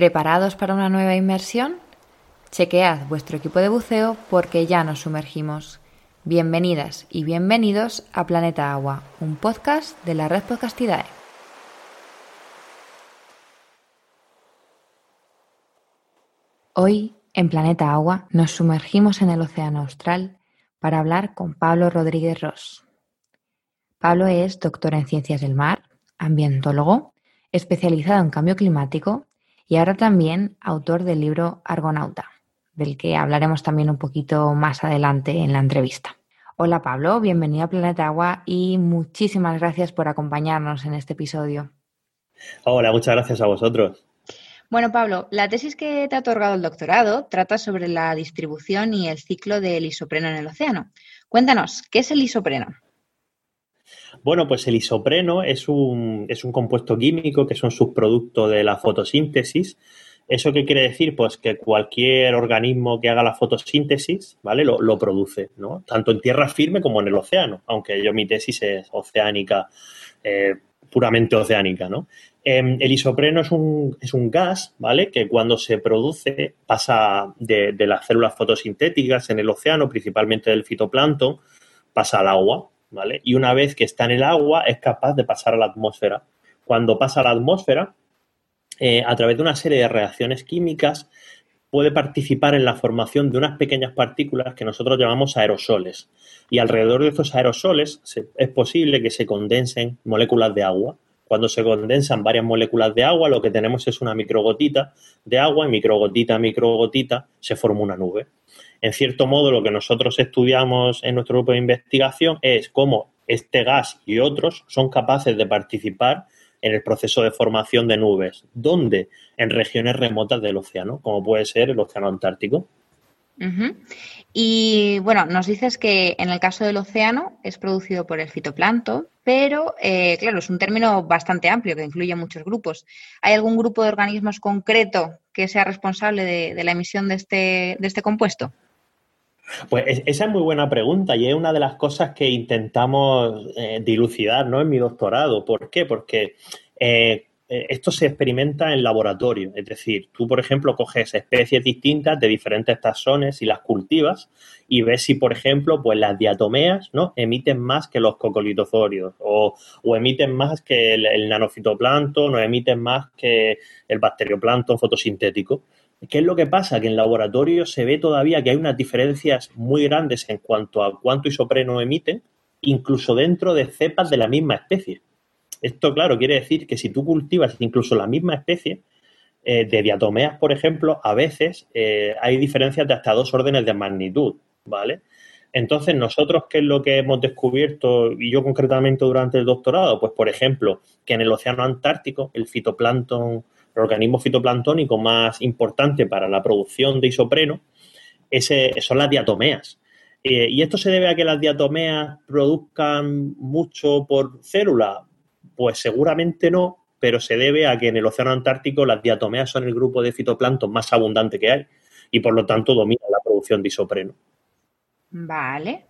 ¿Preparados para una nueva inmersión? Chequead vuestro equipo de buceo porque ya nos sumergimos. Bienvenidas y bienvenidos a Planeta Agua, un podcast de la red Podcastidae. Hoy, en Planeta Agua, nos sumergimos en el Océano Austral para hablar con Pablo Rodríguez Ross. Pablo es doctor en Ciencias del Mar, ambientólogo, especializado en cambio climático y ahora también autor del libro Argonauta, del que hablaremos también un poquito más adelante en la entrevista. Hola Pablo, bienvenido a Planeta Agua y muchísimas gracias por acompañarnos en este episodio. Hola, muchas gracias a vosotros. Bueno, Pablo, la tesis que te ha otorgado el doctorado trata sobre la distribución y el ciclo del isopreno en el océano. Cuéntanos, ¿qué es el isopreno? Bueno, pues el isopreno es un, es un compuesto químico que es un subproducto de la fotosíntesis. ¿Eso qué quiere decir? Pues que cualquier organismo que haga la fotosíntesis, ¿vale? Lo, produce, ¿no? Tanto en tierra firme como en el océano, aunque yo mi tesis es oceánica, eh, puramente oceánica, ¿no? Em, el isopreno es un, es un, gas, ¿vale? Que cuando se produce pasa de, de las células fotosintéticas en el océano, principalmente del fitoplancton, pasa al agua, y una vez que está en el agua es capaz de pasar a la atmósfera. Cuando pasa a la atmósfera, eh, a través de una serie de reacciones químicas, puede participar en la formación de unas pequeñas partículas que nosotros llamamos aerosoles. Y alrededor de estos aerosoles es posible que se condensen moléculas de agua. Cuando se condensan varias moléculas de agua, lo que tenemos es una microgotita de agua y microgotita microgotita se forma una nube. En cierto modo, lo que nosotros estudiamos en nuestro grupo de investigación es cómo este gas y otros son capaces de participar en el proceso de formación de nubes. ¿Dónde? En regiones remotas del océano, como puede ser el océano Antártico. Y bueno, nos dices que en el caso del océano es producido por el fitoplancton, pero eh, claro, es un término bastante amplio que incluye muchos grupos. ¿Hay algún grupo de organismos concreto que sea responsable de, la emisión de este, de este compuesto? Pues esa es muy buena pregunta y es una de las cosas que intentamos eh, dilucidar ¿no? en mi doctorado. ¿Por qué? Porque eh, eh, esto se experimenta en laboratorio. Es decir, tú, por ejemplo, coges especies distintas de diferentes taxones y las cultivas y ves si, por ejemplo, pues las diatomeas ¿no? emiten más que los cocolitosorios o, emiten más que el, el nanofitoplancton o emiten más que el bacterioplancton fotosintético. ¿Qué es lo que pasa? Que en laboratorio se ve todavía que hay unas diferencias muy grandes en cuanto a cuánto isopreno emiten, incluso dentro de cepas de la misma especie. Esto, claro, quiere decir que si tú cultivas incluso la misma especie, eh, de diatomeas, por ejemplo, a veces eh, hay diferencias de hasta dos órdenes de magnitud, ¿vale? Entonces, nosotros, ¿qué es lo que hemos descubierto, y yo concretamente durante el doctorado? Pues, por ejemplo, que en el Océano Antártico el fitoplancton el organismo fitoplanctónico más importante para la producción de isopreno son las diatomeas. Eh, ¿Y esto se debe a que las diatomeas produzcan mucho por célula? Pues seguramente no, pero se debe a que en el Océano Antártico las diatomeas son el grupo de fitoplancton más abundante que hay y por lo tanto dominan la producción de isopreno. Vale.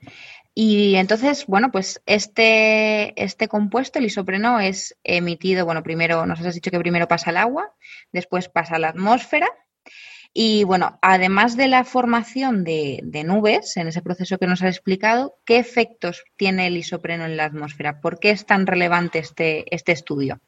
Y entonces, bueno, pues este, este compuesto, el isopreno, es emitido, bueno, primero, nos has dicho que primero pasa al agua, después pasa a la atmósfera. Y bueno, además de la formación de, de, nubes en ese proceso que nos has explicado, ¿qué efectos tiene el isopreno en la atmósfera? ¿Por qué es tan relevante este, este estudio?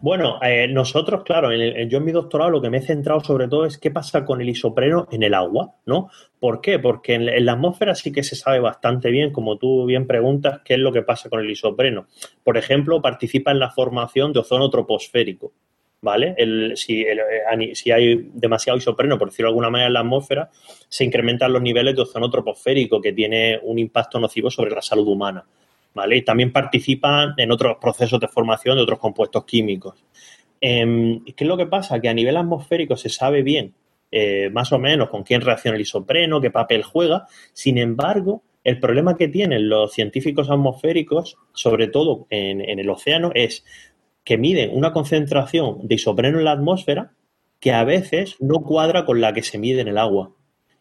Bueno, eh, nosotros, claro, yo en mi doctorado lo que me he centrado sobre todo es qué pasa con el isopreno en el agua, ¿no? ¿Por qué? Porque en, la atmósfera sí que se sabe bastante bien, como tú bien preguntas, qué es lo que pasa con el isopreno. Por ejemplo, participa en la formación de ozono troposférico, ¿vale? si, eh, si, hay demasiado isopreno, por decirlo de alguna manera, en la atmósfera, se incrementan los niveles de ozono troposférico, que tiene un impacto nocivo sobre la salud humana. ¿Vale? Y también participan en otros procesos de formación de otros compuestos químicos. Em, ¿Qué es lo que pasa? Que a nivel atmosférico se sabe bien eh, más o menos con quién reacciona el isopreno, qué papel juega. Sin embargo, el problema que tienen los científicos atmosféricos, sobre todo en, en el océano, es que miden una concentración de isopreno en la atmósfera que a veces no cuadra con la que se mide en el agua.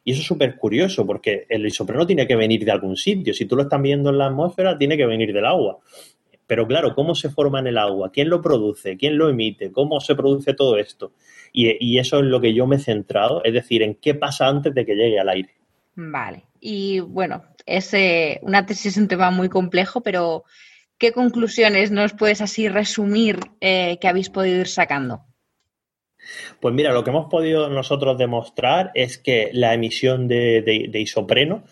Y eso es súper curioso porque el isopreno tiene que venir de algún sitio. Si tú lo estás viendo en la atmósfera, tiene que venir del agua. Pero claro, ¿cómo se forma en el agua? ¿Quién lo produce? ¿Quién lo emite? ¿Cómo se produce todo esto? Y, eso es lo que yo me he centrado, es decir, en qué pasa antes de que llegue al aire. Vale. Y bueno, es una tesis es un tema muy complejo, pero ¿qué conclusiones nos puedes así resumir eh, que habéis podido ir sacando? Pues mira, lo que hemos podido nosotros demostrar es que la emisión de isopreno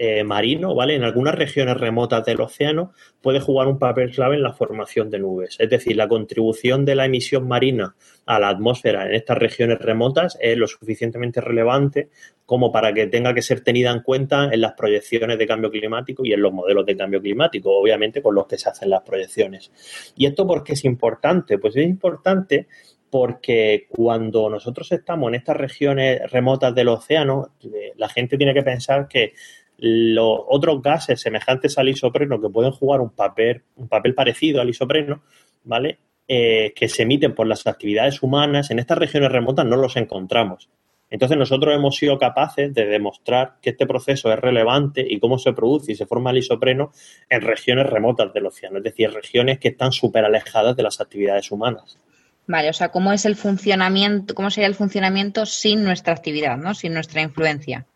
eh, marino, ¿vale? En algunas regiones remotas del océano puede jugar un papel clave en la formación de nubes. Es decir, la contribución de la emisión marina a la atmósfera en estas regiones remotas es lo suficientemente relevante como para que tenga que ser tenida en cuenta en las proyecciones de cambio climático y en los modelos de cambio climático, obviamente con los que se hacen las proyecciones. ¿Y esto por qué es importante? Pues es importante porque cuando nosotros estamos en estas regiones remotas del océano, eh, la gente tiene que pensar que los otros gases semejantes al isopreno que pueden jugar un papel, un papel parecido al isopreno, ¿vale? Eh, que se emiten por las actividades humanas, en estas regiones remotas no los encontramos. Entonces nosotros hemos sido capaces de demostrar que este proceso es relevante y cómo se produce y se forma el isopreno en regiones remotas del océano, es decir, regiones que están súper alejadas de las actividades humanas. Vale, o sea, ¿cómo es el funcionamiento, cómo sería el funcionamiento sin nuestra actividad, ¿no? Sin nuestra influencia?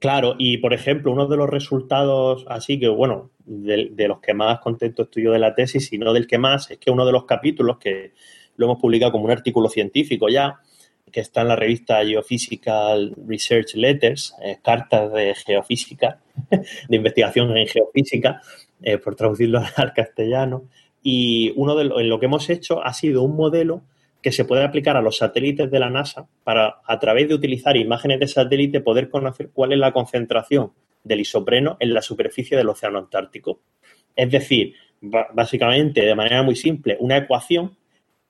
Claro, y por ejemplo, uno de los resultados, así que bueno, de, los que más contento estoy yo de la tesis, y no del que más, es que uno de los capítulos que lo hemos publicado como un artículo científico ya, que está en la revista Geophysical Research Letters, eh, cartas de geofísica, de investigación en geofísica, eh, por traducirlo al castellano. Y uno de lo que hemos hecho ha sido un modelo que se puede aplicar a los satélites de la NASA para, a través de utilizar imágenes de satélite, poder conocer cuál es la concentración del isopreno en la superficie del Océano Antártico. Es decir, básicamente, de manera muy simple, una ecuación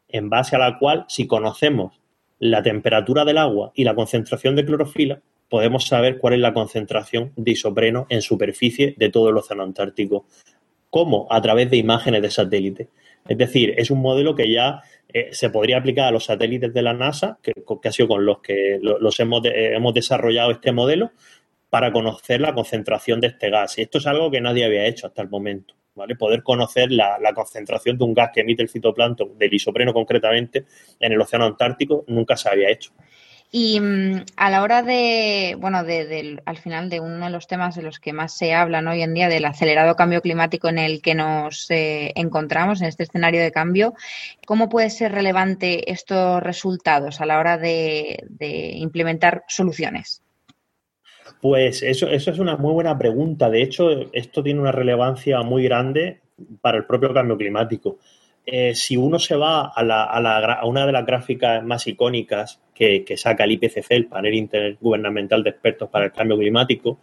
en base a la cual, si conocemos la temperatura del agua y la concentración de clorofila, podemos saber cuál es la concentración de isopreno en superficie de todo el Océano Antártico. ¿Cómo? A través de imágenes de satélite. Es decir, es un modelo que ya eh, se podría aplicar a los satélites de la NASA, que, ha sido con los que los hemos, hemos desarrollado este modelo, para conocer la concentración de este gas. Y esto es algo que nadie había hecho hasta el momento. ¿vale? Poder conocer la, la, concentración de un gas que emite el fitoplancton, del isopreno concretamente, en el océano Antártico, nunca se había hecho. Y mm, a la hora de, bueno, de, al final de uno de los temas de los que más se habla hoy en día, del acelerado cambio climático en el que nos eh, encontramos, en este escenario de cambio, ¿cómo puede ser relevante estos resultados a la hora de, implementar soluciones? Pues eso, eso es una muy buena pregunta. De hecho, esto tiene una relevancia muy grande para el propio cambio climático. Eh, si uno se va a, una de las gráficas más icónicas que, saca el IPCC, el panel intergubernamental de expertos para el cambio climático,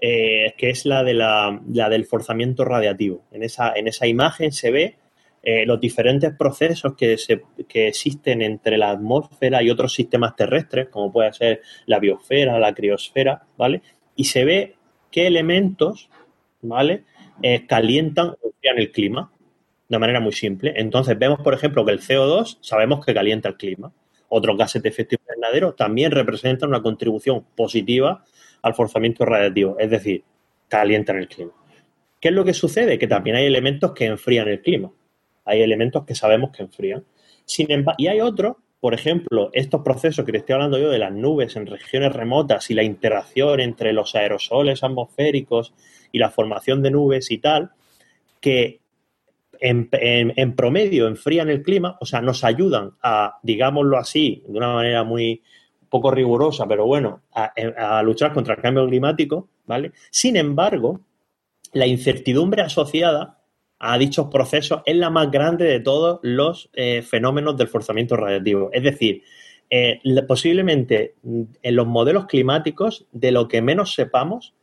eh, que es la, de la, del forzamiento radiativo. En esa, en esa imagen se ve eh, los diferentes procesos que, que existen entre la atmósfera y otros sistemas terrestres, como puede ser la biosfera, la criosfera, ¿vale? Y se ve qué elementos, ¿vale? calientan o enfrían el clima de manera muy simple. Entonces vemos, por ejemplo, que el CO2 sabemos que calienta el clima. Otros gases de efecto invernadero también representan una contribución positiva al forzamiento radiativo, es decir, calientan el clima. ¿Qué es lo que sucede? Que también hay elementos que enfrían el clima. Hay elementos que sabemos que enfrían. Sin y hay otros, por ejemplo, estos procesos que te estoy hablando yo de las nubes en regiones remotas y la interacción entre los aerosoles atmosféricos y la formación de nubes y tal, que en, promedio enfrían el clima, o sea, nos ayudan a, digámoslo así, de una manera muy poco rigurosa, pero bueno, a, luchar contra el cambio climático, ¿vale? Sin embargo, la incertidumbre asociada a dichos procesos es la más grande de todos los eh, fenómenos del forzamiento radiativo. Es decir, eh, posiblemente mm, en los modelos climáticos de lo que menos sepamos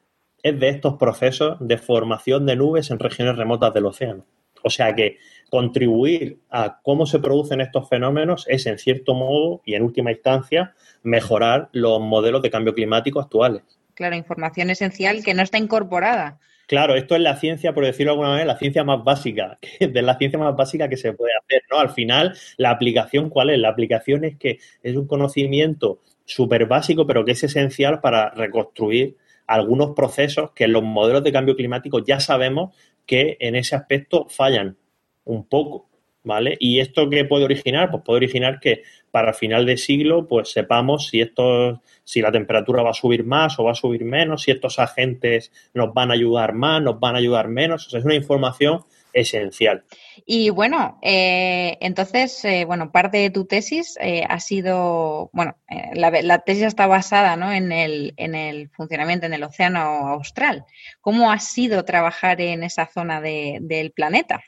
es de estos procesos de formación de nubes en regiones remotas del océano. O sea que contribuir a cómo se producen estos fenómenos es, en cierto modo y en última instancia, mejorar los modelos de cambio climático actuales. Claro, información esencial que no está incorporada. Claro, esto es la ciencia, por decirlo de alguna manera, la ciencia más básica, de la ciencia más básica que se puede hacer, ¿no? Al final, la aplicación, ¿cuál es? La aplicación es que es un conocimiento súper básico, pero que es esencial para reconstruir algunos procesos que en los modelos de cambio climático ya sabemos que en ese aspecto fallan un poco, ¿vale? ¿Y esto qué puede originar? Pues puede originar que para final de siglo, pues sepamos si esto, si la temperatura va a subir más o va a subir menos, si estos agentes nos van a ayudar más, nos van a ayudar menos. O sea, es una información esencial. Y bueno, eh, entonces, eh, bueno, parte de tu tesis eh, ha sido, bueno, la, tesis está basada ¿no? en, el, en el funcionamiento en el océano austral. ¿Cómo ha sido trabajar en esa zona del planeta?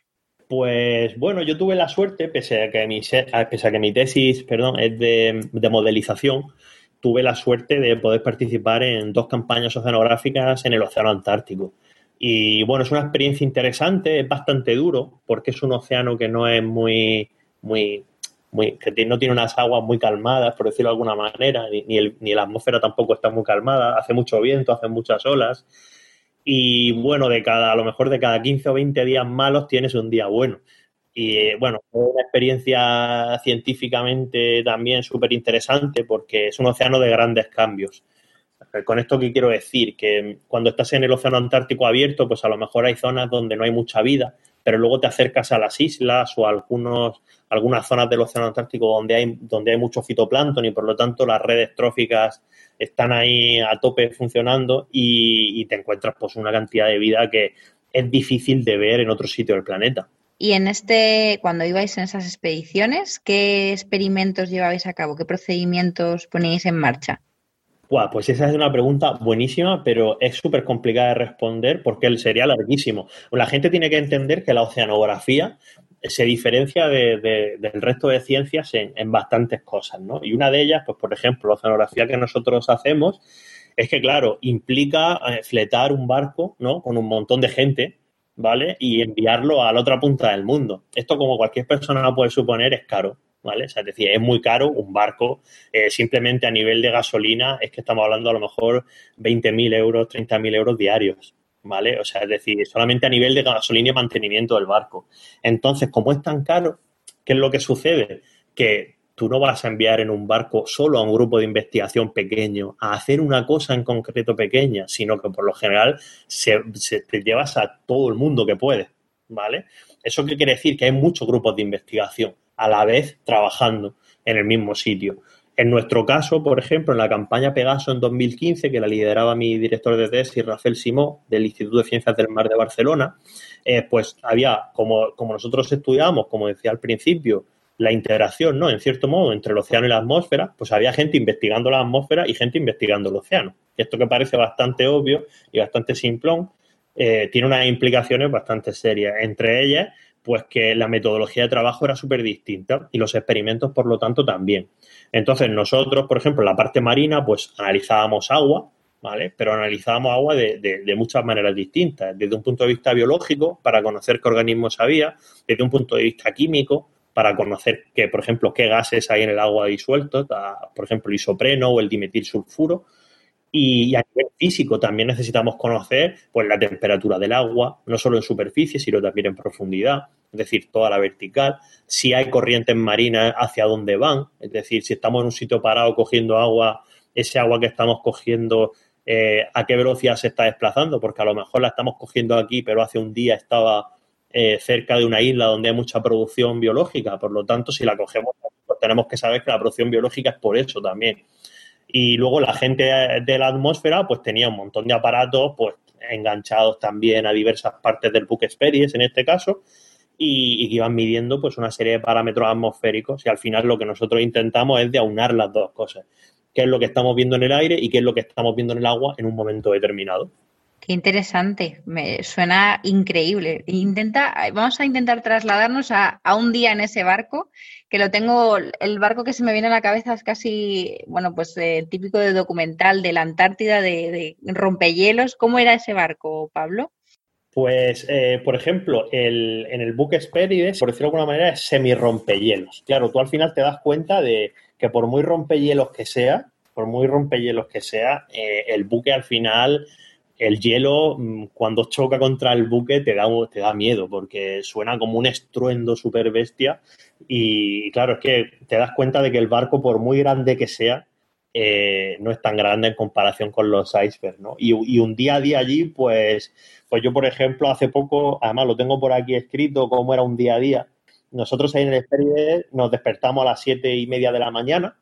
Pues bueno, yo tuve la suerte, pese a que mi, pese a que mi tesis perdón, es de, de modelización, tuve la suerte de poder participar en dos campañas oceanográficas en el Océano Antártico. Y bueno, es una experiencia interesante, es bastante duro, porque es un océano que no es muy, muy, muy, que no tiene unas aguas muy calmadas, por decirlo de alguna manera, ni, ni, la atmósfera tampoco está muy calmada, hace mucho viento, hace muchas olas. Y bueno, de cada, a lo mejor de cada 15 o 20 días malos tienes un día bueno. Y bueno, es una experiencia científicamente también súper interesante porque es un océano de grandes cambios. Con esto que quiero decir, que cuando estás en el océano Antártico abierto, pues a lo mejor hay zonas donde no hay mucha vida, pero luego te acercas a las islas o a algunos, algunas zonas del océano Antártico donde hay, donde hay mucho fitoplancton y por lo tanto las redes tróficas están ahí a tope funcionando y, y te encuentras pues una cantidad de vida que es difícil de ver en otro sitio del planeta. Y en este, cuando ibais en esas expediciones, ¿qué experimentos llevabais a cabo? ¿Qué procedimientos poníais en marcha? Pues esa es una pregunta buenísima, pero es súper complicada de responder porque sería larguísimo. La gente tiene que entender que la oceanografía se diferencia del resto de ciencias en, bastantes cosas, ¿no? Y una de ellas, pues por ejemplo, la oceanografía que nosotros hacemos es que, claro, implica eh, fletar un barco, ¿no? Con un montón de gente, ¿vale? Y enviarlo a la otra punta del mundo. Esto, como cualquier persona puede suponer, es caro. ¿Vale? O sea, es decir, es muy caro un barco, eh, simplemente a nivel de gasolina es que estamos hablando a lo mejor 20.000 euros, 30.000 euros diarios, ¿vale? O sea, es decir, solamente a nivel de gasolina y mantenimiento del barco. Entonces, como es tan caro, ¿qué es lo que sucede? Que tú no vas a enviar en un barco solo a un grupo de investigación pequeño a hacer una cosa en concreto pequeña, sino que por lo general se, te llevas a todo el mundo que puedes, ¿vale? ¿Eso qué quiere decir? Que hay muchos grupos de investigación a la vez trabajando en el mismo sitio. En nuestro caso, por ejemplo, en la campaña Pegaso en 2015, que la lideraba mi director de tesis, Rafael Simó, del Instituto de Ciencias del Mar de Barcelona, eh, pues había, como, como nosotros estudiábamos, como decía al principio, la integración, ¿no? En cierto modo, entre el océano y la atmósfera, pues había gente investigando la atmósfera y gente investigando el océano. esto que parece bastante obvio y bastante simplón, eh, tiene unas implicaciones bastante serias. Entre ellas, pues que la metodología de trabajo era súper distinta y los experimentos, por lo tanto, también. Entonces, nosotros, por ejemplo, en la parte marina, pues analizábamos agua, ¿vale? Pero analizábamos agua de, muchas maneras distintas, desde un punto de vista biológico, para conocer qué organismos había, desde un punto de vista químico, para conocer que, por ejemplo, qué gases hay en el agua disueltos, por ejemplo, el isopreno o el dimetilsulfuro, y, a nivel físico también necesitamos conocer pues, la temperatura del agua, no solo en superficie, sino también en profundidad, es decir, toda la vertical, si hay corrientes marinas, hacia dónde van, es decir, si estamos en un sitio parado cogiendo agua, ese agua que estamos cogiendo, eh, a qué velocidad se está desplazando, porque a lo mejor la estamos cogiendo aquí, pero hace un día estaba eh, cerca de una isla donde hay mucha producción biológica, por lo tanto, si la cogemos, pues tenemos que saber que la producción biológica es por eso también. Y luego la gente de la atmósfera pues tenía un montón de aparatos pues enganchados también a diversas partes del Book Experience en este caso y, que iban midiendo pues una serie de parámetros atmosféricos y al final lo que nosotros intentamos es de aunar las dos cosas, qué es lo que estamos viendo en el aire y qué es lo que estamos viendo en el agua en un momento determinado. Qué interesante, me suena increíble. Intenta, vamos a intentar trasladarnos a, un día en ese barco, que lo tengo, el barco que se me viene a la cabeza es casi, bueno, pues eh, típico de documental de la Antártida, de, rompehielos. ¿Cómo era ese barco, Pablo? Pues, eh, por ejemplo, el, en el buque Hesperides, por decirlo de alguna manera, es semi-rompehielos. Claro, tú al final te das cuenta de que por muy rompehielos que sea, por muy rompehielos que sea, eh, el buque al final el hielo mm, cuando choca contra el buque te da, te da miedo porque suena como un estruendo súper bestia y claro, es que te das cuenta de que el barco, por muy grande que sea, eh, no es tan grande en comparación con los icebergs, ¿no? Y, un día a día allí, pues, pues yo, por ejemplo, hace poco, además lo tengo por aquí escrito, cómo era un día a día. Nosotros ahí en el Experience nos despertamos a las siete y media de la mañana,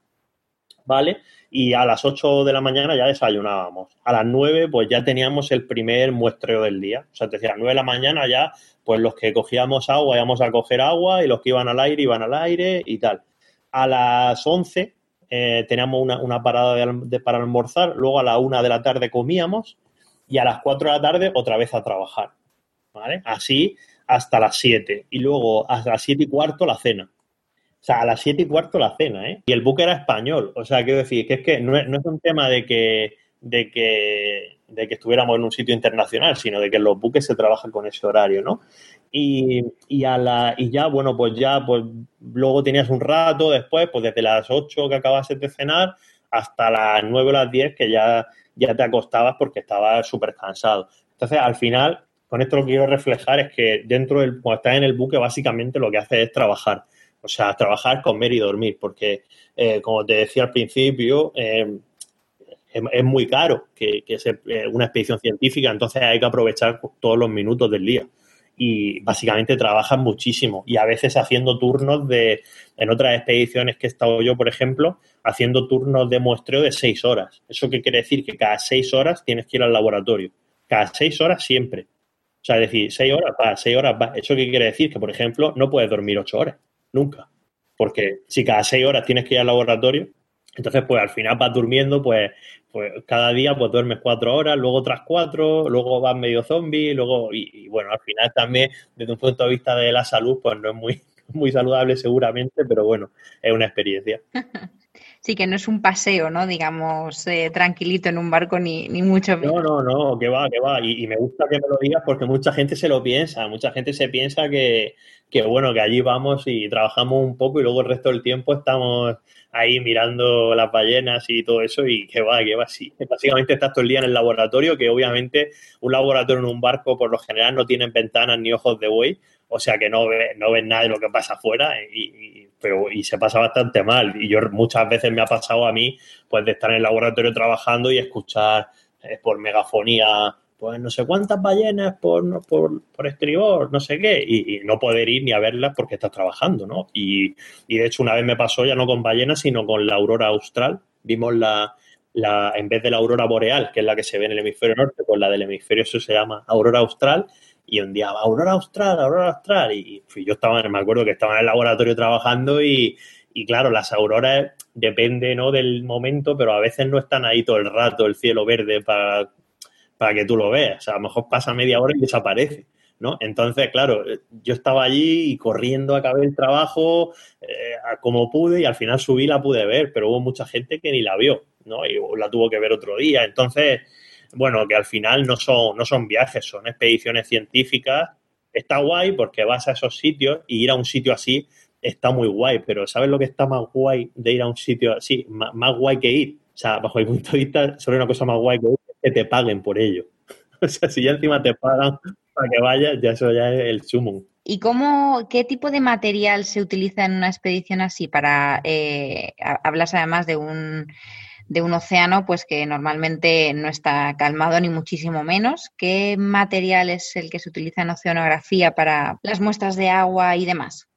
¿vale? Y a las 8 de la mañana ya desayunábamos. A las 9, pues ya teníamos el primer muestreo del día. O sea, te decía, a las 9 de la mañana ya, pues los que cogíamos agua íbamos a coger agua y los que iban al aire iban al aire y tal. A las 11 eh, teníamos una, parada de, para almorzar, luego a la 1 de la tarde comíamos y a las 4 de la tarde otra vez a trabajar. ¿Vale? Así hasta las 7 y luego hasta las 7 y cuarto la cena. O sea, a las 7 y cuarto la cena, ¿eh? Y el buque era español. O sea, quiero decir, que es que no es, un tema de que, de que, de que estuviéramos en un sitio internacional, sino de que los buques se trabaja con ese horario, ¿no? Y, y, a la, y ya, bueno, pues ya, pues luego tenías un rato después, pues desde las 8 que acabases de cenar hasta las 9 o las 10 que ya, ya te acostabas porque estabas súper cansado. Entonces, al final, con esto lo que quiero reflejar es que dentro del, cuando estás en el buque, básicamente lo que haces es trabajar. O sea, trabajar, comer y dormir, porque, eh, como te decía al principio, eh, es, muy caro que, sea eh, una expedición científica, entonces hay que aprovechar todos los minutos del día. Y básicamente trabajan muchísimo y a veces haciendo turnos de, en otras expediciones que he estado yo, por ejemplo, haciendo turnos de muestreo de seis horas. ¿Eso qué quiere decir? Que cada seis horas tienes que ir al laboratorio. Cada seis horas siempre. O sea, decir, seis horas va, seis horas va. ¿Eso qué quiere decir? Que, por ejemplo, no puedes dormir ocho horas nunca. Porque si cada seis horas tienes que ir al laboratorio, entonces pues al final vas durmiendo, pues, pues cada día pues duermes cuatro horas, luego otras cuatro, luego vas medio zombie, luego, y, bueno, al final también desde un punto de vista de la salud, pues no es muy, muy saludable seguramente, pero bueno, es una experiencia. Sí, que no es un paseo, ¿no? Digamos, eh, tranquilito en un barco, ni, ni mucho menos. No, no, no, que va, que va. Y, y, me gusta que me lo digas porque mucha gente se lo piensa. Mucha gente se piensa que, que bueno, que allí vamos y trabajamos un poco y luego el resto del tiempo estamos ahí mirando las ballenas y todo eso y que va, que va así. Básicamente estás todo el día en el laboratorio, que obviamente un laboratorio en un barco por lo general no tiene ventanas ni ojos de buey, o sea que no ves no ves nada de lo que pasa afuera y, pero, y se pasa bastante mal. Y yo muchas veces me ha pasado a mí pues de estar en el laboratorio trabajando y escuchar eh, por megafonía pues no sé cuántas ballenas por, por, por estribor, no sé qué, y, no poder ir ni a verlas porque estás trabajando, ¿no? Y, y, de hecho una vez me pasó ya no con ballenas, sino con la aurora austral. Vimos la, la, en vez de la aurora boreal, que es la que se ve en el hemisferio norte, pues la del hemisferio sur se llama aurora austral, y un día, aurora austral, aurora austral, y, yo estaba, me acuerdo que estaba en el laboratorio trabajando y, y claro, las auroras depende ¿no? del momento, pero a veces no están ahí todo el rato el cielo verde para para que tú lo veas. O sea, a lo mejor pasa media hora y desaparece. ¿no? Entonces, claro, yo estaba allí y corriendo acabé el trabajo eh, como pude y al final subí la pude ver, pero hubo mucha gente que ni la vio, ¿no? Y la tuvo que ver otro día. Entonces, bueno, que al final no son, no son viajes, son expediciones científicas. Está guay porque vas a esos sitios y ir a un sitio así está muy guay, pero ¿sabes lo que está más guay de ir a un sitio así? más guay que ir. O sea, bajo mi punto de vista, solo una cosa más guay que ir que te paguen por ello. O sea, si ya encima te pagan para que vayas, ya eso ya es el sumo. ¿Y cómo, qué tipo de material se utiliza en una expedición así? Para eh, hablas además de un de un océano, pues que normalmente no está calmado ni muchísimo menos. ¿Qué material es el que se utiliza en oceanografía para las muestras de agua y demás?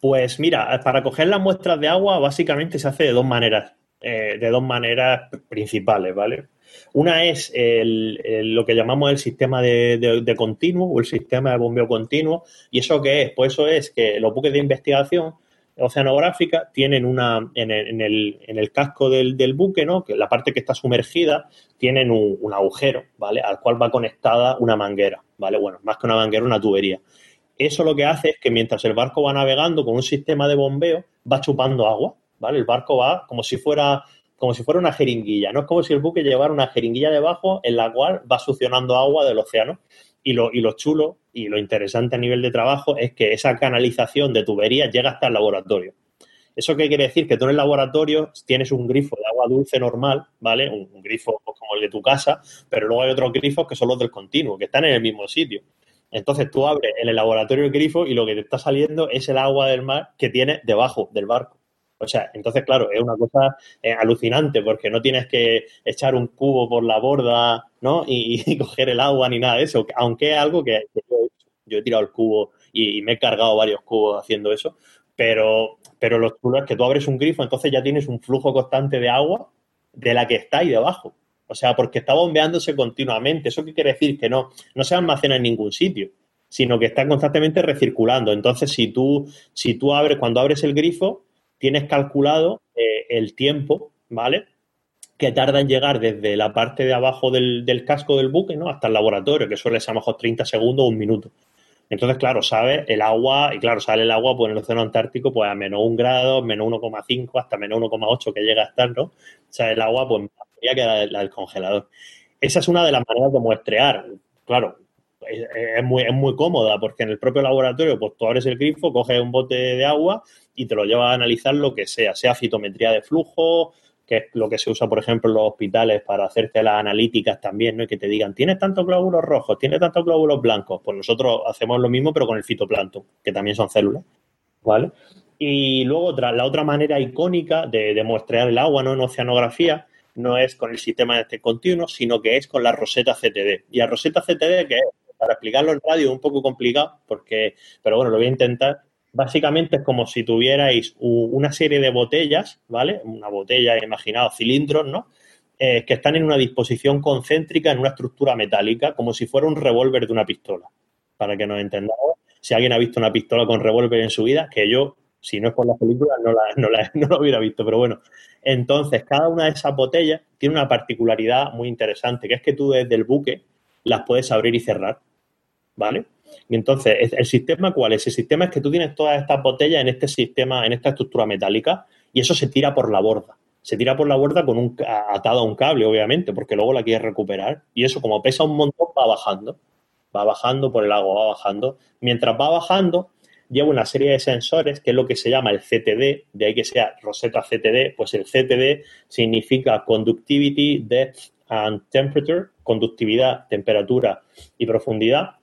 Pues mira, para coger las muestras de agua básicamente se hace de dos maneras, eh, de dos maneras principales, ¿vale? Una es lo que llamamos el sistema de, continuo o el sistema de bombeo continuo. ¿Y eso qué es? Pues eso es que los buques de investigación oceanográfica tienen una, en el, casco del, buque, ¿no? Que la parte que está sumergida, tienen un, agujero, ¿vale? Al cual va conectada una manguera, ¿vale? Bueno, más que una manguera, una tubería. Eso lo que hace es que mientras el barco va navegando con un sistema de bombeo, va chupando agua, ¿vale? El barco va como si fuera como si fuera una jeringuilla. No es como si el buque llevara una jeringuilla debajo en la cual va succionando agua del océano. Y lo, y lo chulo y lo interesante a nivel de trabajo es que esa canalización de tuberías llega hasta el laboratorio. ¿Eso qué quiere decir? Que tú en el laboratorio tienes un grifo de agua dulce normal, ¿vale? Un, grifo como el de tu casa, pero luego hay otros grifos que son los del continuo, que están en el mismo sitio. Entonces tú abres en el laboratorio el grifo y lo que te está saliendo es el agua del mar que tiene debajo del barco. O sea, entonces, claro, es una cosa eh, alucinante porque no tienes que echar un cubo por la borda, ¿no? Y, coger el agua ni nada de eso, aunque es algo que, yo, he tirado el cubo y, me he cargado varios cubos haciendo eso, pero, pero lo chulo es que tú abres un grifo, entonces ya tienes un flujo constante de agua de la que está ahí debajo. O sea, porque está bombeándose continuamente. ¿Eso qué quiere decir? Que no, no se almacena en ningún sitio, sino que está constantemente recirculando. Entonces, si tú, si tú abres, cuando abres el grifo, tienes calculado eh, el tiempo, ¿vale? Que tarda en llegar desde la parte de abajo del, casco del buque, ¿no? Hasta el laboratorio, que suele ser a lo mejor 30 segundos o un minuto. Entonces, claro, sabes el agua, y claro, sale el agua pues, en el océano Antártico pues a menos un grado, menos 1,5 hasta menos 1,8 que llega a estar, ¿no? O sea, el agua pues que la, del congelador. Esa es una de las maneras de muestrear. Claro, es, muy, es muy cómoda porque en el propio laboratorio pues tú abres el grifo, coges un bote de agua y te lo llevas a analizar lo que sea, sea fitometría de flujo, que es lo que se usa, por ejemplo, en los hospitales para hacerte las analíticas también, ¿no? Y que te digan, ¿tienes tantos glóbulos rojos? ¿Tienes tantos glóbulos blancos? Pues nosotros hacemos lo mismo, pero con el fitoplancton, que también son células, ¿vale? Y luego la otra manera icónica de, de muestrear el agua, ¿no? En oceanografía, no es con el sistema de este continuo, sino que es con la roseta CTD. Y la roseta CTD, que es, para explicarlo en radio, es un poco complicado, porque, pero bueno, lo voy a intentar básicamente es como si tuvierais una serie de botellas, ¿vale? Una botella, imaginaos, cilindros, ¿no? Eh, que están en una disposición concéntrica en una estructura metálica, como si fuera un revólver de una pistola. Para que nos entendamos, si alguien ha visto una pistola con revólver en su vida, que yo, si no es por las películas, no la, no la, no hubiera visto, pero bueno. Entonces, cada una de esas botellas tiene una particularidad muy interesante, que es que tú desde el buque las puedes abrir y cerrar, ¿vale? Y entonces, ¿el sistema cuál es? El sistema es que tú tienes todas estas botellas en este sistema, en esta estructura metálica, y eso se tira por la borda. Se tira por la borda con un atado a un cable, obviamente, porque luego la quieres recuperar. Y eso, como pesa un montón, va bajando. Va bajando por el agua, va bajando. Mientras va bajando, lleva una serie de sensores, que es lo que se llama el CTD, de ahí que sea Rosetta CTD, pues el CTD significa Conductivity, Depth and Temperature, conductividad, temperatura y profundidad.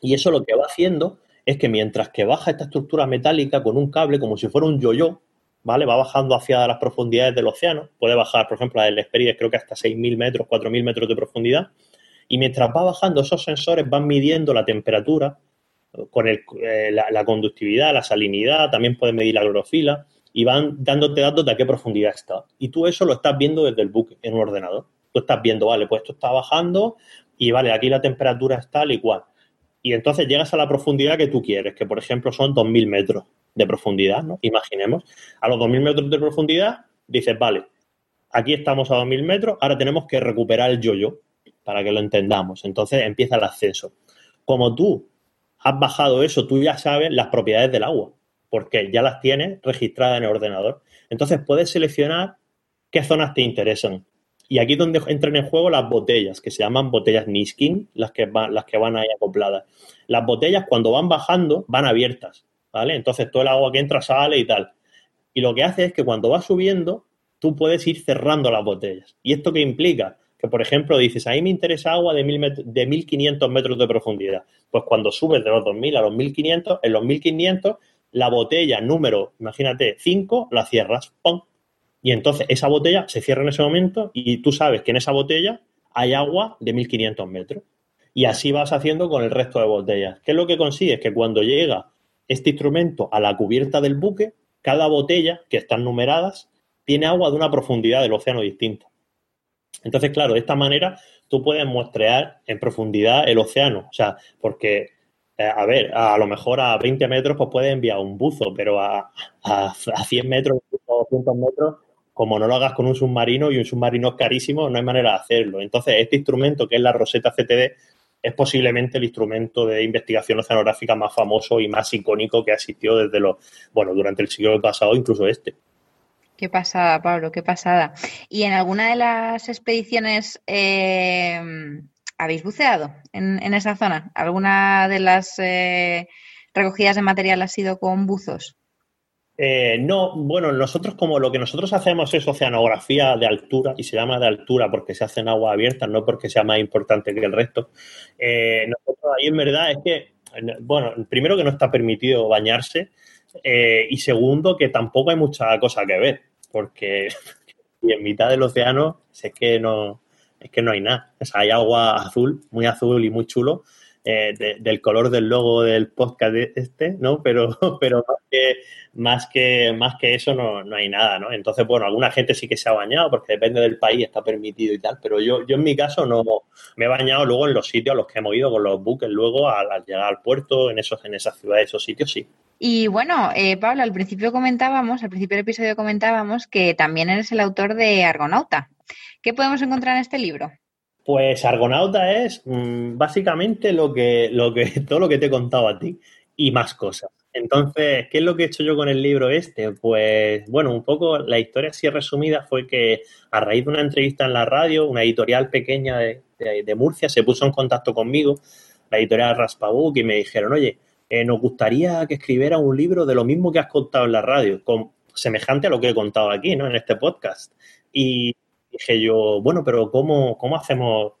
Y eso lo que va haciendo es que mientras que baja esta estructura metálica con un cable como si fuera un yo-yo, ¿vale? Va bajando hacia las profundidades del océano. Puede bajar, por ejemplo, la del Hesperides creo que hasta 6.000 metros, 4.000 metros de profundidad. Y mientras va bajando, esos sensores van midiendo la temperatura, con el, eh, la, conductividad, la salinidad, también pueden medir la clorofila y van dándote datos de a qué profundidad está. Y tú eso lo estás viendo desde el buque en un ordenador. Tú estás viendo, vale, pues esto está bajando y vale, aquí la temperatura está tal y cual y entonces llegas a la profundidad que tú quieres, que por ejemplo son 2.000 metros de profundidad, ¿no? Imaginemos. A los 2.000 metros de profundidad dices, vale, aquí estamos a 2.000 metros, ahora tenemos que recuperar el yo-yo para que lo entendamos. Entonces empieza el ascenso. Como tú has bajado eso, tú ya sabes las propiedades del agua, porque ya las tienes registradas en el ordenador. Entonces puedes seleccionar qué zonas te interesan. Y aquí es donde entran en juego las botellas, que se llaman botellas Niskin, las que van, las que van ahí acopladas. Las botellas cuando van bajando van abiertas, ¿vale? Entonces todo el agua que entra sale y tal. Y lo que hace es que cuando va subiendo, tú puedes ir cerrando las botellas. ¿Y esto qué implica? Que, por ejemplo, dices, a mí me interesa agua de, mil de 1500 metros de profundidad. Pues cuando subes de los 2000 a los 1500, en los 1500, la botella número, imagínate, 5, la cierras, ¡pum! Y entonces esa botella se cierra en ese momento y tú sabes que en esa botella hay agua de 1500 metros. Y así vas haciendo con el resto de botellas. ¿Qué es lo que consigues? Que cuando llega este instrumento a la cubierta del buque, cada botella, que están numeradas, tiene agua de una profundidad del océano distinta. Entonces, claro, de esta manera tú puedes muestrear en profundidad el océano. O sea, porque, eh, a ver, a, lo mejor a 20 metros pues puedes enviar un buzo, pero a, a, a 100 metros o 200 metros como no lo hagas con un submarino y un submarino carísimo, no hay manera de hacerlo. Entonces, este instrumento que es la Rosetta CTD es posiblemente el instrumento de investigación oceanográfica más famoso y más icónico que ha existido desde los, bueno, durante el siglo pasado, incluso este. Qué pasada, Pablo, qué pasada. ¿Y en alguna de las expediciones eh, habéis buceado en, esa zona? ¿Alguna de las eh, recogidas de material ha sido con buzos? Eh, no, bueno, nosotros como lo que nosotros hacemos es oceanografía de altura y se llama de altura porque se hace en agua abierta, no porque sea más importante que el resto. Eh, nosotros ahí en verdad es que, bueno, primero que no está permitido bañarse, Eh, y segundo, que tampoco hay mucha cosa que ver, porque en mitad del océano es que no, es que no hay nada. O sea, hay agua azul, muy azul y muy chulo, eh, del color del logo del podcast este, ¿no? Pero, pero más, que, más, que, más que eso no, no, hay nada, ¿no? Entonces, bueno, alguna gente sí que se ha bañado porque depende del país, está permitido y tal, pero yo, yo en mi caso no me he bañado luego en los sitios a los que hemos ido con los buques, luego al, llegar al puerto, en, esos, en esas ciudades, esos sitios, sí. Y bueno, eh, Pablo, al principio comentábamos, al principio del episodio comentábamos que también eres el autor de Argonauta. ¿Qué podemos encontrar en este libro? Pues Argonauta es mm, básicamente lo que, lo que, todo lo que te he contado a ti y más cosas. Entonces, ¿qué es lo que he hecho yo con el libro este? Pues, bueno, un poco la historia así resumida fue que a raíz de una entrevista en la radio, una editorial pequeña de, Murcia se puso en contacto conmigo, la editorial Raspabook, y me dijeron, oye, eh, nos gustaría que escribiera un libro de lo mismo que has contado en la radio, con, semejante a lo que he contado aquí, ¿no? En este podcast. Y dije yo, bueno, pero ¿cómo, cómo hacemos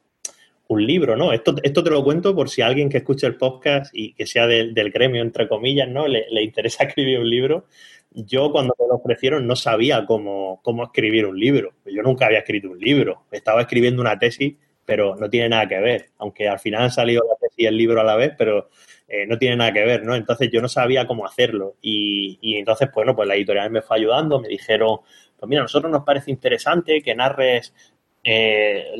un libro, ¿no? Esto, esto te lo cuento por si alguien que escuche el podcast y que sea del gremio, entre comillas, ¿no? Le, interesa escribir un libro. Yo cuando me lo ofrecieron no sabía cómo, cómo escribir un libro. Yo nunca había escrito un libro. Estaba escribiendo una tesis, pero no tiene nada que ver. Aunque al final han salido la tesis y el libro a la vez, pero eh, no tiene nada que ver, ¿no? Entonces yo no sabía cómo hacerlo. Y, y entonces, bueno, pues la editorial me fue ayudando, me dijeron, pues mira, a nosotros nos parece interesante que narres eh,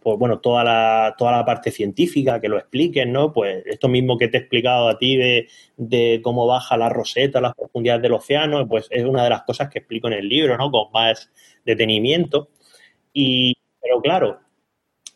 pues bueno, toda la, toda la parte científica, que lo expliques, ¿no? Pues esto mismo que te he explicado a ti de, cómo baja la roseta, las profundidades del océano, pues es una de las cosas que explico en el libro, ¿no? Con más detenimiento. Y, pero claro,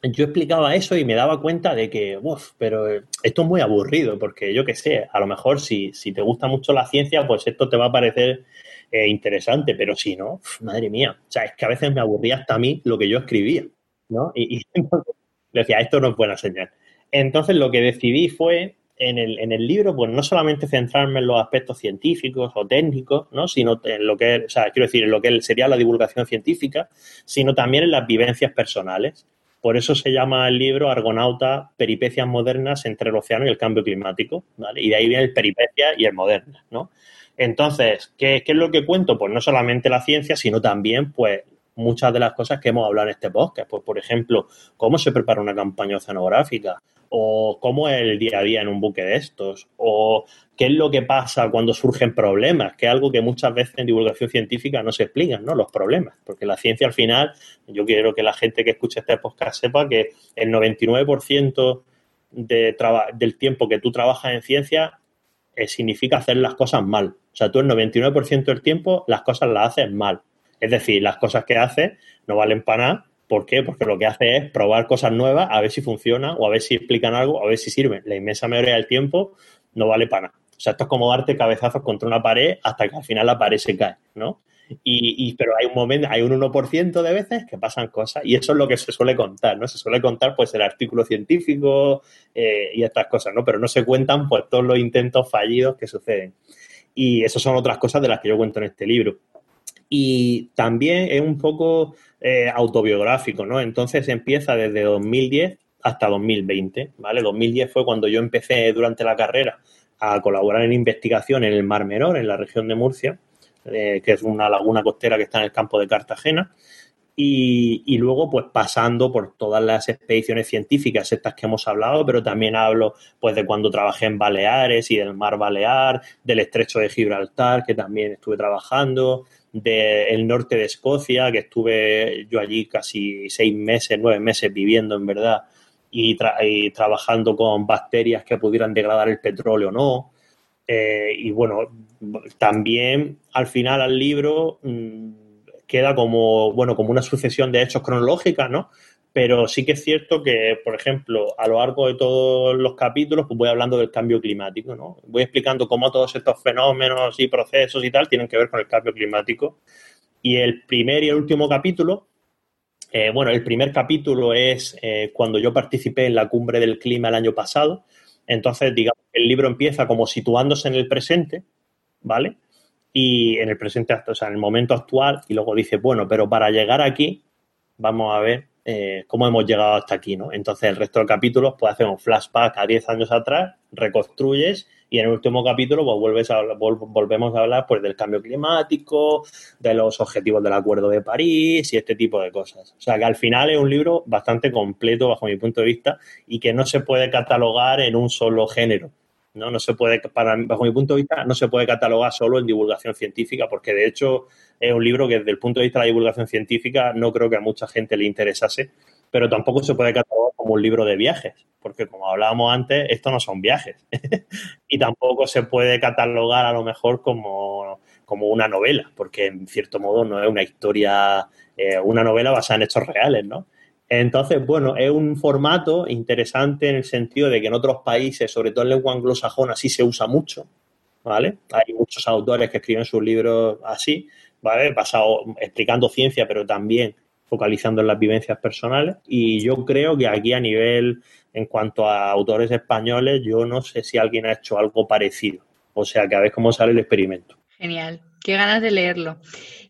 yo explicaba eso y me daba cuenta de que, uff, pero esto es muy aburrido, porque yo qué sé, a lo mejor si, te gusta mucho la ciencia, pues esto te va a parecer eh, interesante, pero si no, madre mía, o sea, es que a veces me aburría hasta a mí lo que yo escribía, ¿no? Y, le decía, esto no es buena señal. Entonces lo que decidí fue en el, en el, libro, pues no solamente centrarme en los aspectos científicos o técnicos, ¿no? sino en lo que, o sea, quiero decir, en lo que sería la divulgación científica, sino también en las vivencias personales. Por eso se llama el libro Argonauta, Peripecias modernas entre el océano y el cambio climático, ¿vale? Y de ahí viene el peripecia y el moderna, ¿no? Entonces, ¿qué, es lo que cuento? Pues no solamente la ciencia, sino también, pues, muchas de las cosas que hemos hablado en este podcast. Pues, por ejemplo, cómo se prepara una campaña oceanográfica, o cómo es el día a día en un buque de estos, o qué es lo que pasa cuando surgen problemas, que es algo que muchas veces en divulgación científica no se explican, ¿no? Los problemas, porque la ciencia al final, yo quiero que la gente que escuche este podcast sepa que el 99% de del tiempo que tú trabajas en ciencia eh, significa hacer las cosas mal. O sea, tú el 99% del tiempo las cosas las haces mal. Es decir, las cosas que haces no valen para nada. ¿Por qué? Porque lo que hace es probar cosas nuevas, a ver si funcionan o a ver si explican algo, a ver si sirven. La inmensa mayoría del tiempo no vale para nada. O sea, esto es como darte cabezazos contra una pared hasta que al final la pared se cae, ¿no? Y, pero hay un momento, hay un 1% de veces que pasan cosas y eso es lo que se suele contar, ¿no? Se suele contar pues el artículo científico eh, y estas cosas, ¿no? Pero no se cuentan pues todos los intentos fallidos que suceden. Y eso son otras cosas de las que yo cuento en este libro. Y también es un poco eh, autobiográfico, ¿no? Entonces empieza desde 2010 hasta 2020, ¿vale? 2010 fue cuando yo empecé durante la carrera a colaborar en investigación en el Mar Menor, en la región de Murcia, eh, que es una laguna costera que está en el campo de Cartagena. Y, luego, pues pasando por todas las expediciones científicas, estas que hemos hablado, pero también hablo pues de cuando trabajé en Baleares y del mar Balear, del estrecho de Gibraltar, que también estuve trabajando, del norte de Escocia, que estuve yo allí casi seis meses, nueve meses viviendo en verdad, y, trabajando con bacterias que pudieran degradar el petróleo o no. Eh, y bueno, también al final al libro mm, queda como, bueno, como una sucesión de hechos cronológicas, ¿no? Pero sí que es cierto que, por ejemplo, a lo largo de todos los capítulos, pues voy hablando del cambio climático, ¿no? Voy explicando cómo todos estos fenómenos y procesos y tal tienen que ver con el cambio climático. Y el primer y el último capítulo, eh, bueno, el primer capítulo es eh, cuando yo participé en la cumbre del clima el año pasado, entonces, digamos, el libro empieza como situándose en el presente, ¿vale? Y en el presente, o sea, en el momento actual, y luego dice, bueno, pero para llegar aquí, vamos a ver eh, cómo hemos llegado hasta aquí, ¿no? Entonces, el resto del capítulo, pues hacer un flashback a 10 años atrás, reconstruyes Y en el último capítulo pues, vuelves a, volvemos a hablar pues, del cambio climático, de los objetivos del Acuerdo de París y este tipo de cosas. O sea que al final es un libro bastante completo bajo mi punto de vista y que no se puede catalogar en un solo género. ¿No? no se puede, para, bajo mi punto de vista, no se puede catalogar solo en divulgación científica, porque de hecho es un libro que desde el punto de vista de la divulgación científica no creo que a mucha gente le interesase, pero tampoco se puede catalogar como un libro de viajes, porque como hablábamos antes, esto no son viajes. y tampoco se puede catalogar a lo mejor como, una novela, porque en cierto modo no es una historia, eh, una novela basada en hechos reales, ¿no? Entonces, bueno, es un formato interesante en el sentido de que en otros países, sobre todo en lengua anglosajona, sí se usa mucho, ¿vale? Hay muchos autores que escriben sus libros así, ¿vale? Basado, explicando ciencia, pero también focalizando en las vivencias personales. Y yo creo que aquí a nivel, en cuanto a autores españoles, yo no sé si alguien ha hecho algo parecido. O sea, que a ver cómo sale el experimento. Genial, qué ganas de leerlo.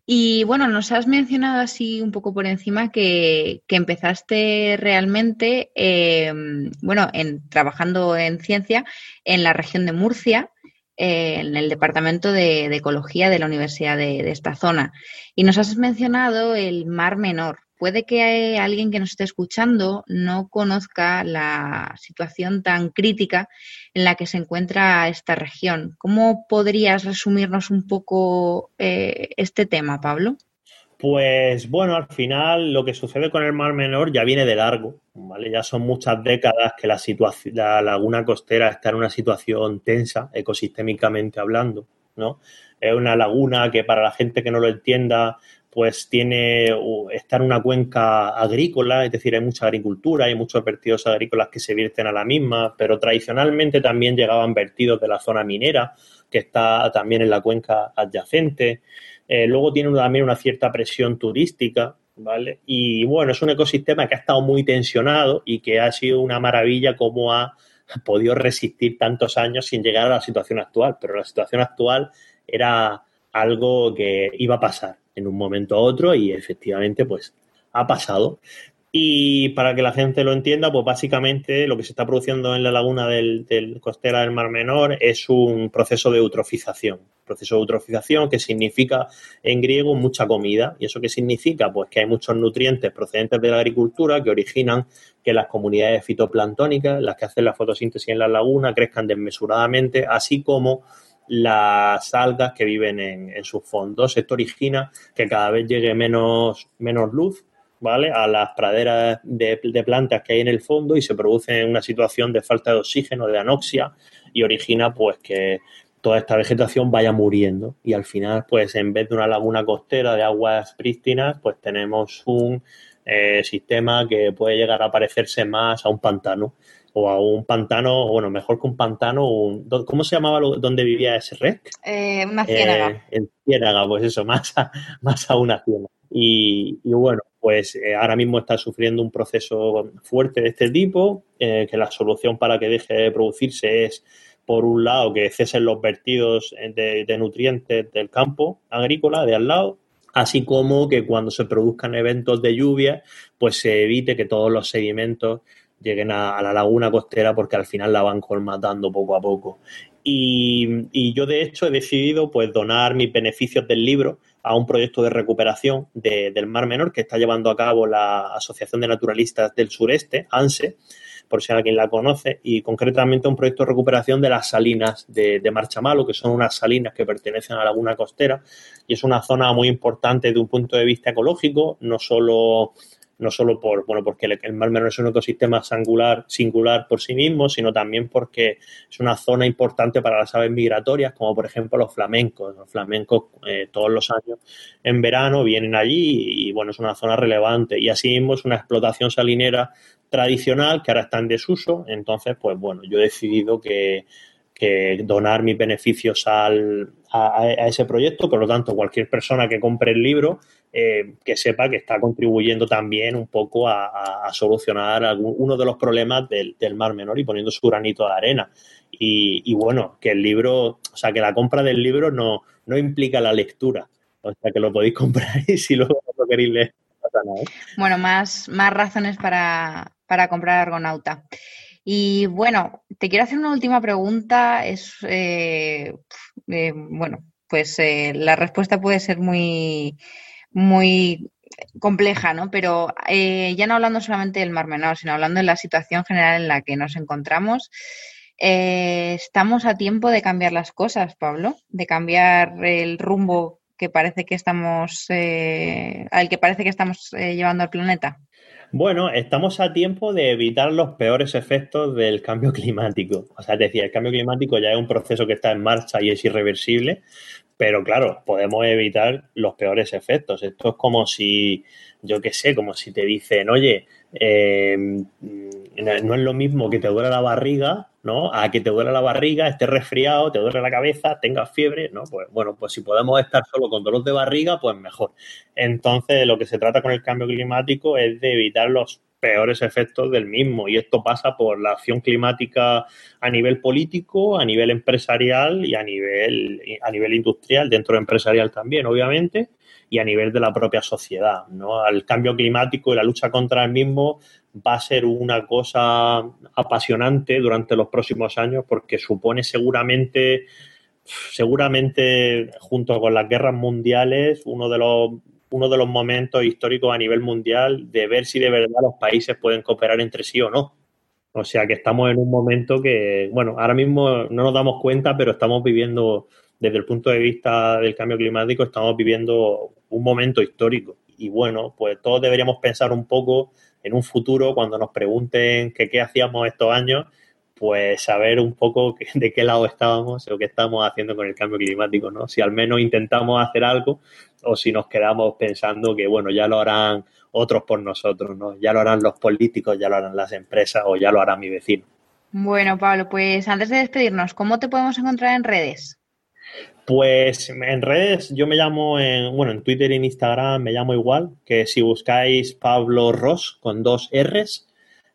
Y bueno, nos has mencionado así un poco por encima que, empezaste realmente, eh, bueno, en, trabajando en ciencia en la región de Murcia, eh, en el Departamento de, Ecología de la Universidad de, esta zona. Y nos has mencionado el Mar Menor. Puede que alguien que nos esté escuchando no conozca la situación tan crítica en la que se encuentra esta región. ¿Cómo podrías resumirnos un poco eh, este tema, Pablo? Pues bueno, al final lo que sucede con el Mar Menor ya viene de largo, ¿vale? Ya son muchas décadas que la, la laguna costera está en una situación tensa, ecosistémicamente hablando, ¿no? Es una laguna que para la gente que no lo entienda, pues tiene, está en una cuenca agrícola, es decir, hay mucha agricultura, hay muchos vertidos agrícolas que se vierten a la misma, pero tradicionalmente también llegaban vertidos de la zona minera, que está también en la cuenca adyacente. Eh, luego tiene también una cierta presión turística, ¿vale? Y bueno, es un ecosistema que ha estado muy tensionado y que ha sido una maravilla cómo ha podido resistir tantos años sin llegar a la situación actual. Pero la situación actual era algo que iba a pasar en un momento a otro y efectivamente pues ha pasado. Y para que la gente lo entienda, pues básicamente lo que se está produciendo en la laguna del, costera del Mar Menor es un proceso de eutrofización. Proceso de eutrofización que significa en griego mucha comida. ¿Y eso qué significa? Pues que hay muchos nutrientes procedentes de la agricultura que originan que las comunidades fitoplanctónicas, las que hacen la fotosíntesis en la laguna, crezcan desmesuradamente, así como las algas que viven en, en sus fondos. Esto origina que cada vez llegue menos, menos luz ¿vale? A las praderas de, plantas que hay en el fondo y se produce una situación de falta de oxígeno, de anoxia y origina pues que toda esta vegetación vaya muriendo y al final pues en vez de una laguna costera de aguas prístinas pues tenemos un eh, sistema que puede llegar a parecerse más a un pantano o a un pantano, bueno, mejor que un pantano, un, ¿cómo se llamaba donde vivía ese rec? Eh, una ciénaga. Eh, ciénaga, pues eso, más a, más a una ciénaga. Y, bueno, pues eh, ahora mismo está sufriendo un proceso fuerte de este tipo, eh, que la solución para que deje de producirse es, por un lado, que cesen los vertidos de, nutrientes del campo agrícola de al lado, así como que cuando se produzcan eventos de lluvia, pues se evite que todos los sedimentos lleguen a, la laguna costera porque al final la van colmatando poco a poco. Y, yo de hecho he decidido pues donar mis beneficios del libro a un proyecto de recuperación del Mar Menor que está llevando a cabo la Asociación de Naturalistas del Sureste, ANSE, por si alguien la conoce, y concretamente un proyecto de recuperación de las salinas de, de Marchamalo, que son unas salinas que pertenecen a la laguna costera, y es una zona muy importante de un punto de vista ecológico, no solo no solo por, bueno, porque el, Mar Menor es un ecosistema singular, singular por sí mismo, sino también porque es una zona importante para las aves migratorias, como por ejemplo los flamencos. Los flamencos eh, todos los años en verano vienen allí y, bueno, es una zona relevante. Y así mismo es una explotación salinera tradicional que ahora está en desuso. Entonces, pues bueno, yo he decidido que, donar mis beneficios al, a, ese proyecto. Por lo tanto, cualquier persona que compre el libro eh, que sepa que está contribuyendo también un poco a, solucionar uno de los problemas del, Mar Menor y poniendo su granito de arena. Y, bueno, que el libro, o sea, que la compra del libro no, no implica la lectura. O sea, que lo podéis comprar y si luego lo queréis leer, Bueno, más, más razones para, para comprar Argonauta. Y bueno, te quiero hacer una última pregunta. Es, eh, eh, bueno, pues eh, la respuesta puede ser muy, muy compleja, ¿no? Pero ya no hablando solamente del Mar Menor, sino hablando de la situación general en la que nos encontramos, estamos a tiempo de cambiar las cosas, Pablo, de cambiar el rumbo que parece que estamos, al que parece que estamos llevando al planeta. Bueno, estamos a tiempo de evitar los peores efectos del cambio climático. O sea, es decir, el cambio climático ya es un proceso que está en marcha y es irreversible, pero claro, podemos evitar los peores efectos. Esto es como si, yo qué sé, como si te dicen, oye, eh, no es lo mismo que te duele la barriga, ¿no? A que te duele la barriga, estés resfriado, te duele la cabeza, tengas fiebre, ¿no? Pues bueno, pues si podemos estar solo con dolor de barriga, pues mejor. Entonces, lo que se trata con el cambio climático es de evitar los peores efectos del mismo. Y esto pasa por la acción climática a nivel político, a nivel empresarial y a nivel, a nivel industrial, dentro de empresarial también, obviamente, y a nivel de la propia sociedad. ¿no? El cambio climático y la lucha contra el mismo va a ser una cosa apasionante durante los próximos años porque supone seguramente seguramente junto con las guerras mundiales uno de los uno de los momentos históricos a nivel mundial de ver si de verdad los países pueden cooperar entre sí o no. O sea que estamos en un momento que, bueno, ahora mismo no nos damos cuenta, pero estamos viviendo, desde el punto de vista del cambio climático, estamos viviendo un momento histórico. Y bueno, pues todos deberíamos pensar un poco en un futuro, cuando nos pregunten qué hacíamos estos años, pues saber un poco de qué lado estábamos o qué estamos haciendo con el cambio climático, ¿no? Si al menos intentamos hacer algo o si nos quedamos pensando que, bueno, ya lo harán otros por nosotros, ¿no? Ya lo harán los políticos, ya lo harán las empresas o ya lo hará mi vecino. Bueno, Pablo, pues antes de despedirnos, ¿cómo te podemos encontrar en redes? Pues en redes yo me llamo, en, bueno, en Twitter y en Instagram me llamo igual, que si buscáis Pablo Ross con dos R's,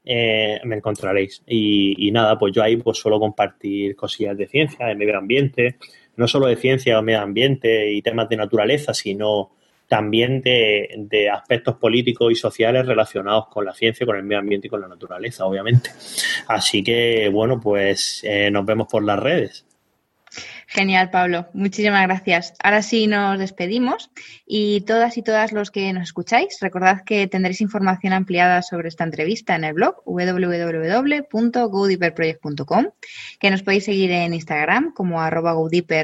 eh, me encontraréis. Y, nada, pues yo ahí pues suelo compartir cosillas de ciencia, de medio ambiente, no solo de ciencia o medio ambiente y temas de naturaleza, sino también de, aspectos políticos y sociales relacionados con la ciencia, con el medio ambiente y con la naturaleza, obviamente. Así que, bueno, pues eh, nos vemos por las redes. Genial, Pablo. Muchísimas gracias. Ahora sí nos despedimos y todas y todas los que nos escucháis, recordad que tendréis información ampliada sobre esta entrevista en el blog www.godeeperproject.com, que nos podéis seguir en Instagram como arroba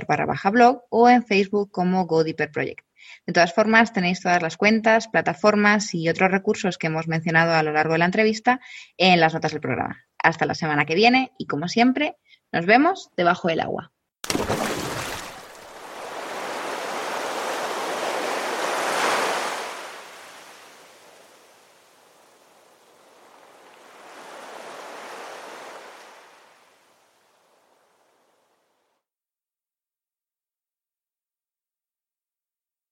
barra baja blog o en Facebook como godeeperproject. De todas formas, tenéis todas las cuentas, plataformas y otros recursos que hemos mencionado a lo largo de la entrevista en las notas del programa. Hasta la semana que viene y, como siempre, nos vemos debajo del agua.